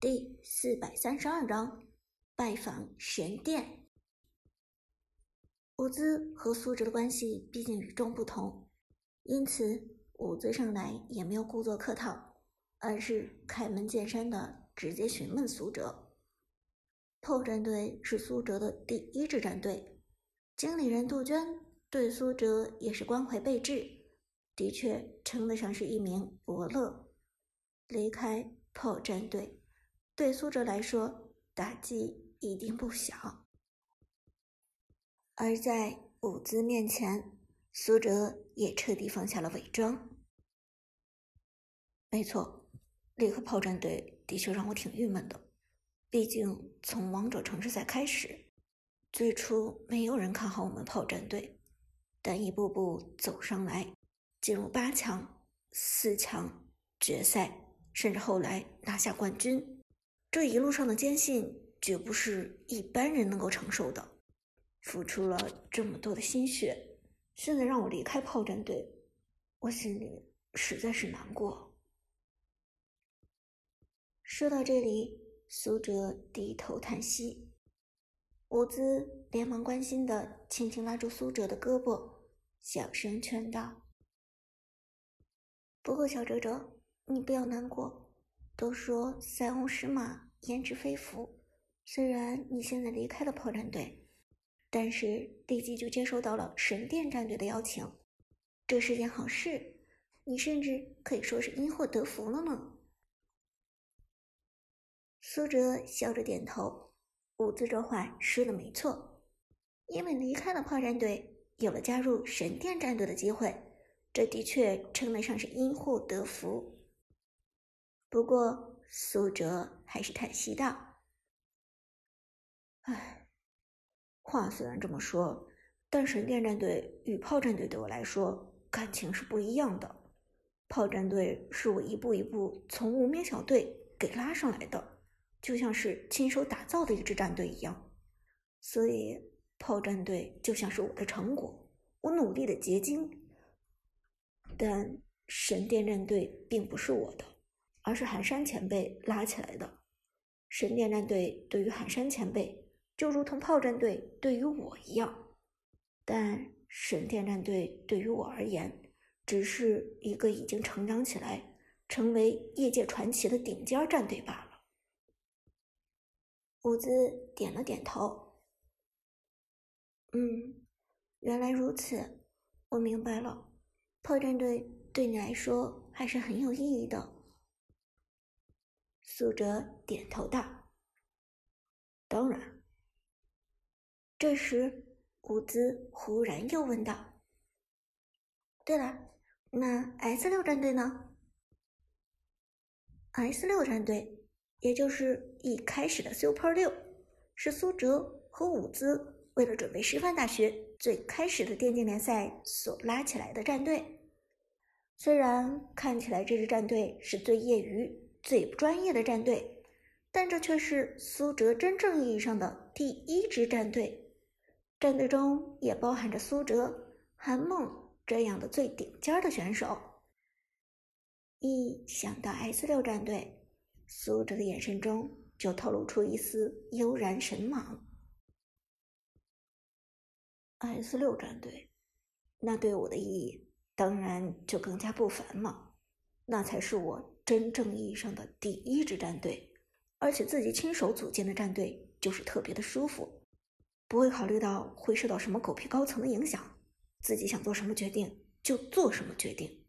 第四百三十二章拜访神殿。伍兹和苏哲的关系毕竟与众不同，因此伍兹上来也没有故作客套，而是开门见山的直接询问苏哲。炮战队是苏哲的第一支战队，经理人杜鹃对苏哲也是关怀备至，的确称得上是一名伯乐。离开炮战队。对苏哲来说，打击一定不小。而在伍兹面前，苏哲也彻底放下了伪装。没错，离开炮战队的确让我挺郁闷的。毕竟从王者城市赛开始，最初没有人看好我们炮战队，但一步步走上来，进入八强、四强、决赛，甚至后来拿下冠军。这一路上的艰辛绝不是一般人能够承受的，付出了这么多的心血，现在让我离开炮战队，我心里实在是难过。说到这里，苏哲低头叹息，伍兹连忙关心的轻轻拉住苏哲的胳膊，小声劝道：“不过小哲哲，你不要难过。”都说塞翁失马，焉知非福。虽然你现在离开了炮战队，但是立即就接收到了神殿战队的邀请，这是件好事。你甚至可以说是因祸得福了呢。苏哲笑着点头，伍兹这话说的没错，因为离开了炮战队，有了加入神殿战队的机会，这的确称得上是因祸得福。不过，苏哲还是叹息道：“唉，话虽然这么说，但神殿战队与炮战队对我来说感情是不一样的。炮战队是我一步一步从无名小队给拉上来的，就像是亲手打造的一支战队一样。所以，炮战队就像是我的成果，我努力的结晶。但神殿战队并不是我的。”而是寒山前辈拉起来的。神殿战队对于寒山前辈，就如同炮战队对于我一样。但神殿战队对于我而言，只是一个已经成长起来、成为业界传奇的顶尖战队罢了。伍兹点了点头。嗯，原来如此，我明白了。炮战队对你来说还是很有意义的。苏哲点头道：“当然。”这时，伍兹忽然又问道：“对了，那 S 六战队呢？”S 六战队，也就是一开始的 Super 六，是苏哲和伍兹为了准备师范大学最开始的电竞联赛所拉起来的战队。虽然看起来这支战队是最业余。最不专业的战队，但这却是苏哲真正意义上的第一支战队。战队中也包含着苏哲、韩梦这样的最顶尖的选手。一想到 S 六战队，苏哲的眼神中就透露出一丝悠然神往。S 六战队，那对我的意义当然就更加不凡了。那才是我。真正意义上的第一支战队，而且自己亲手组建的战队就是特别的舒服，不会考虑到会受到什么狗屁高层的影响，自己想做什么决定就做什么决定，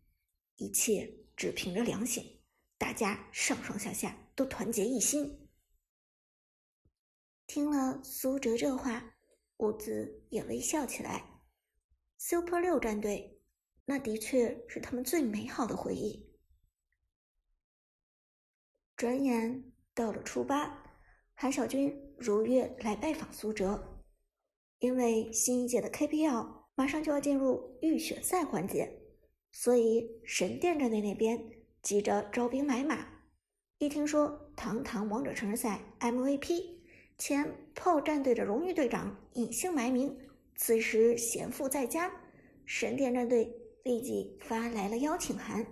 一切只凭着良心，大家上上下下都团结一心。听了苏哲这话，伍兹也微笑起来。Super 六战队，那的确是他们最美好的回忆。转眼到了初八，韩小军如约来拜访苏哲。因为新一届的 KPL 马上就要进入预选赛环节，所以神殿战队那边急着招兵买马。一听说堂堂王者城市赛 MVP 前炮战队的荣誉队长隐姓埋名，此时闲赋在家，神殿战队立即发来了邀请函。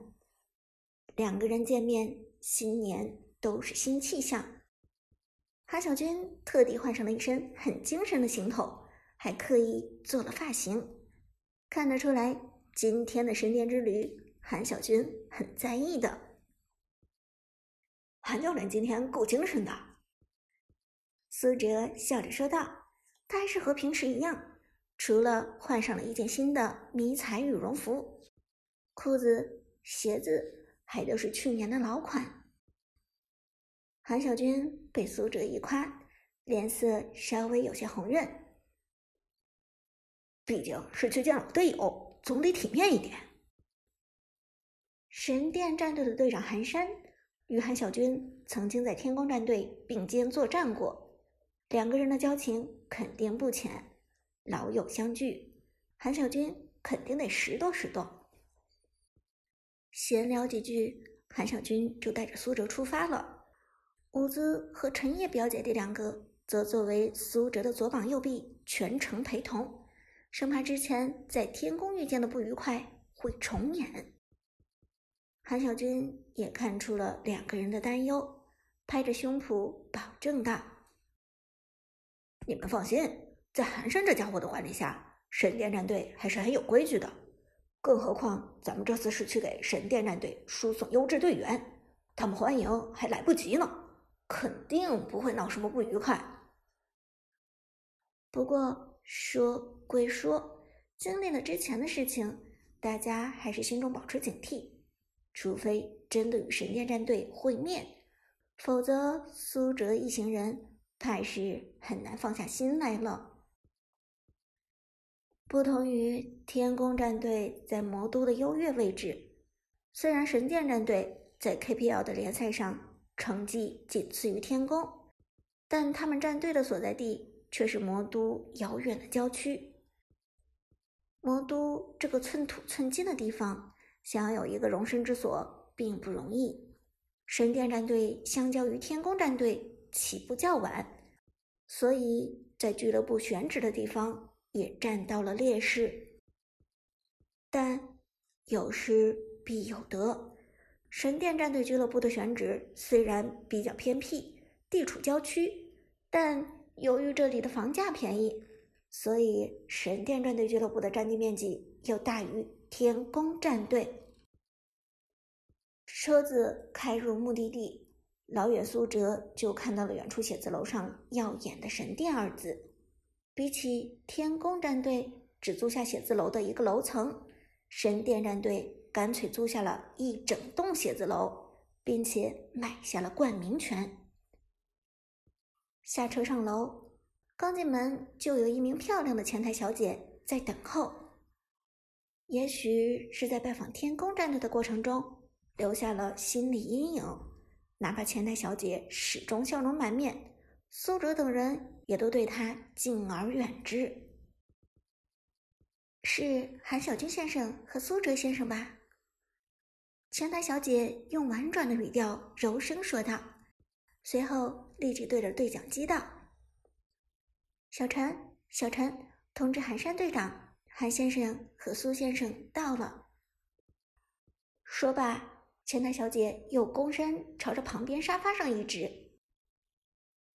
两个人见面。新年都是新气象。韩小军特地换上了一身很精神的行头，还刻意做了发型，看得出来今天的神殿之旅，韩小军很在意的。韩教练今天够精神的，苏哲笑着说道。他还是和平时一样，除了换上了一件新的迷彩羽绒服，裤子、鞋子还都是去年的老款。韩小军被苏哲一夸，脸色稍微有些红润。毕竟是去见老队友，总得体面一点。神殿战队的队长韩山与韩小军曾经在天宫战队并肩作战过。两个人的交情肯定不浅，老友相聚，韩小军肯定得拾掇拾掇。闲聊几句，韩小军就带着苏哲出发了。伍兹和陈烨表姐弟两个则作为苏哲的左膀右臂，全程陪同，生怕之前在天宫遇见的不愉快会重演。韩小军也看出了两个人的担忧，拍着胸脯保证道。你们放心，在寒山这家伙的管理下，神殿战队还是很有规矩的。更何况咱们这次是去给神殿战队输送优质队员，他们欢迎还来不及呢，肯定不会闹什么不愉快。不过说归说，经历了之前的事情，大家还是心中保持警惕，除非真的与神殿战队会面，否则苏哲一行人。怕是很难放下心来了。不同于天宫战队在魔都的优越位置，虽然神殿战队在 KPL 的联赛上成绩仅次于天宫，但他们战队的所在地却是魔都遥远的郊区。魔都这个寸土寸金的地方，想要有一个容身之所并不容易。神殿战队相较于天宫战队。起步较晚，所以在俱乐部选址的地方也占到了劣势。但有失必有得，神殿战队俱乐部的选址虽然比较偏僻，地处郊区，但由于这里的房价便宜，所以神殿战队俱乐部的占地面积又大于天宫战队。车子开入目的地。老远苏哲就看到了远处写字楼上耀眼的“神殿”二字。比起天宫战队只租下写字楼的一个楼层，神殿战队干脆租下了一整栋写字楼，并且买下了冠名权。下车上楼，刚进门就有一名漂亮的前台小姐在等候。也许是在拜访天宫战队的过程中留下了心理阴影。哪怕前台小姐始终笑容满面，苏哲等人也都对他敬而远之。是韩小军先生和苏哲先生吧？前台小姐用婉转的语调柔声说道，随后立即对着对讲机道：“小陈，小陈，通知韩山队长，韩先生和苏先生到了。”说罢。前台小姐又躬身朝着旁边沙发上一指，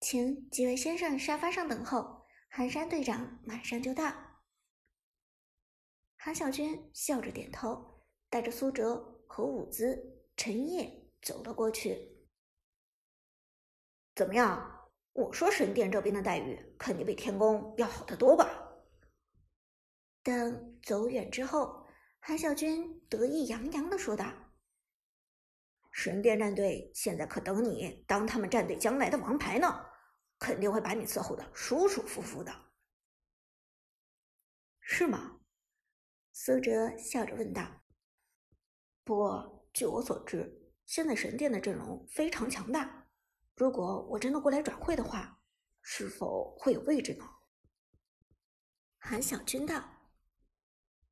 请几位先生沙发上等候，寒山队长马上就到。韩小军笑着点头，带着苏哲和伍兹、陈烨走了过去。怎么样？我说神殿这边的待遇肯定比天宫要好得多吧？等走远之后，韩小军得意洋洋的说道。神殿战队现在可等你当他们战队将来的王牌呢，肯定会把你伺候的舒舒服服的，是吗？苏哲笑着问道。不过据我所知，现在神殿的阵容非常强大，如果我真的过来转会的话，是否会有位置呢？韩小军道。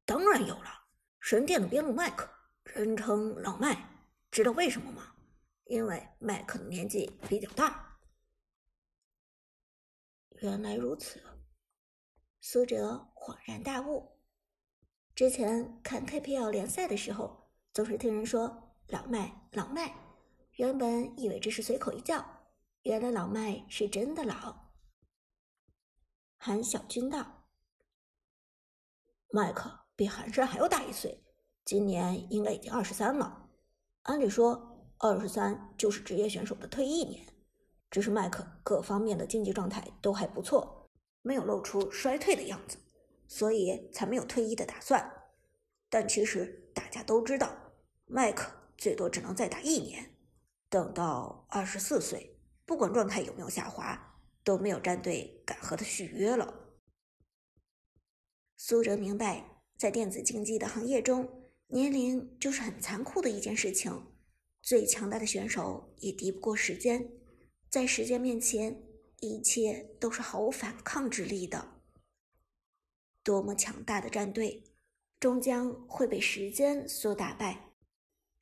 当然有了，神殿的边路麦克，人称老麦。知道为什么吗？因为麦克的年纪比较大。原来如此，苏哲恍然大悟。之前看 KPL 联赛的时候，总是听人说老麦老麦，原本以为这是随口一叫，原来老麦是真的老。韩小军道：“麦克比韩山还要大一岁，今年应该已经二十三了。按理说，二十三就是职业选手的退役年。只是麦克各方面的竞技状态都还不错，没有露出衰退的样子，所以才没有退役的打算。但其实大家都知道，麦克最多只能再打一年。等到二十四岁，不管状态有没有下滑，都没有战队敢和他续约了。苏哲明白，在电子竞技的行业中，年龄就是很残酷的一件事情。最强大的选手也敌不过时间。在时间面前，一切都是毫无反抗之力的。多么强大的战队，终将会被时间所打败。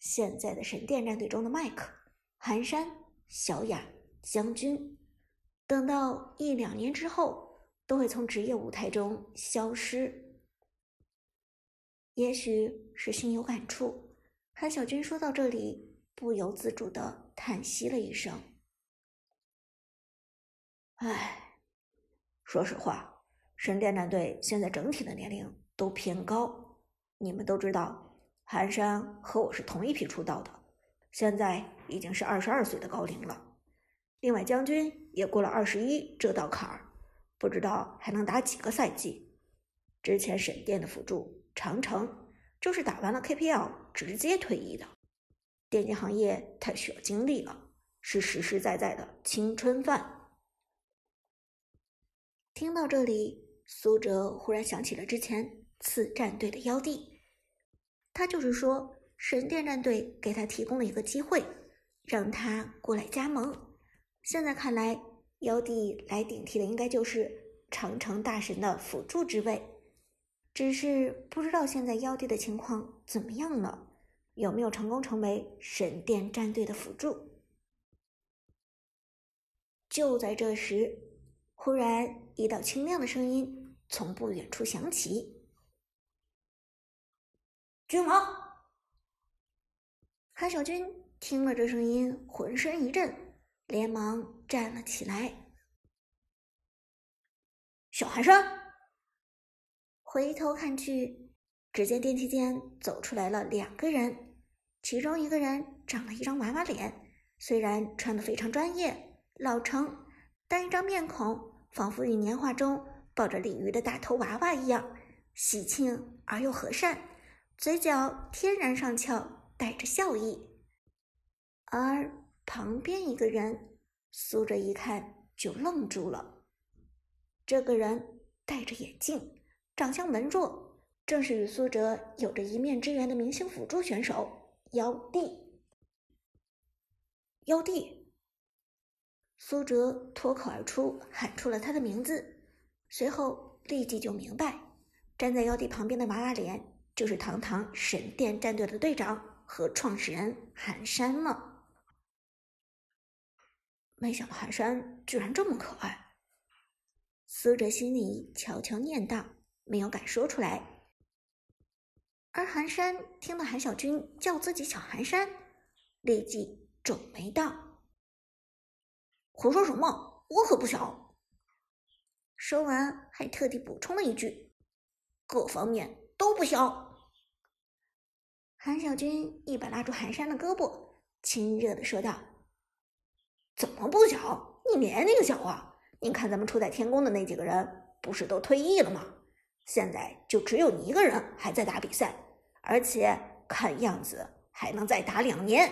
现在的神殿战队中的麦克、寒山、小雅、将军，等到一两年之后，都会从职业舞台中消失。也许是心有感触，韩小军说到这里，不由自主的叹息了一声。唉，说实话，神殿战队现在整体的年龄都偏高。你们都知道，寒山和我是同一批出道的，现在已经是二十二岁的高龄了。另外，将军也过了二十一这道坎儿，不知道还能打几个赛季。之前神殿的辅助长城就是打完了 KPL 直接退役的。电竞行业太需要精力了，是实实在在的青春饭。听到这里，苏哲忽然想起了之前次战队的妖帝，他就是说神殿战队给他提供了一个机会，让他过来加盟。现在看来，妖帝来顶替的应该就是长城大神的辅助之位，只是不知道现在妖帝的情况怎么样了，有没有成功成为神殿战队的辅助？就在这时。忽然，一道清亮的声音从不远处响起。君王，韩小军听了这声音，浑身一震，连忙站了起来。小寒山，回头看去，只见电梯间走出来了两个人，其中一个人长了一张娃娃脸，虽然穿的非常专业老成，但一张面孔。仿佛与年画中抱着鲤鱼的大头娃娃一样，喜庆而又和善，嘴角天然上翘，带着笑意。而旁边一个人，苏哲一看就愣住了。这个人戴着眼镜，长相文弱，正是与苏哲有着一面之缘的明星辅助选手妖帝。妖帝。苏哲脱口而出喊出了他的名字，随后立即就明白，站在妖帝旁边的娃娃脸就是堂堂神殿战队的队长和创始人寒山了。没想到寒山居然这么可爱，苏哲心里悄悄念道，没有敢说出来。而寒山听到韩小军叫自己小寒山，立即皱眉道。胡说什么？我可不小。说完，还特地补充了一句：“各方面都不小。”韩小军一把拉住寒山的胳膊，亲热的说道：“怎么不小？你年龄小啊！你看咱们初代天宫的那几个人，不是都退役了吗？现在就只有你一个人还在打比赛，而且看样子还能再打两年。”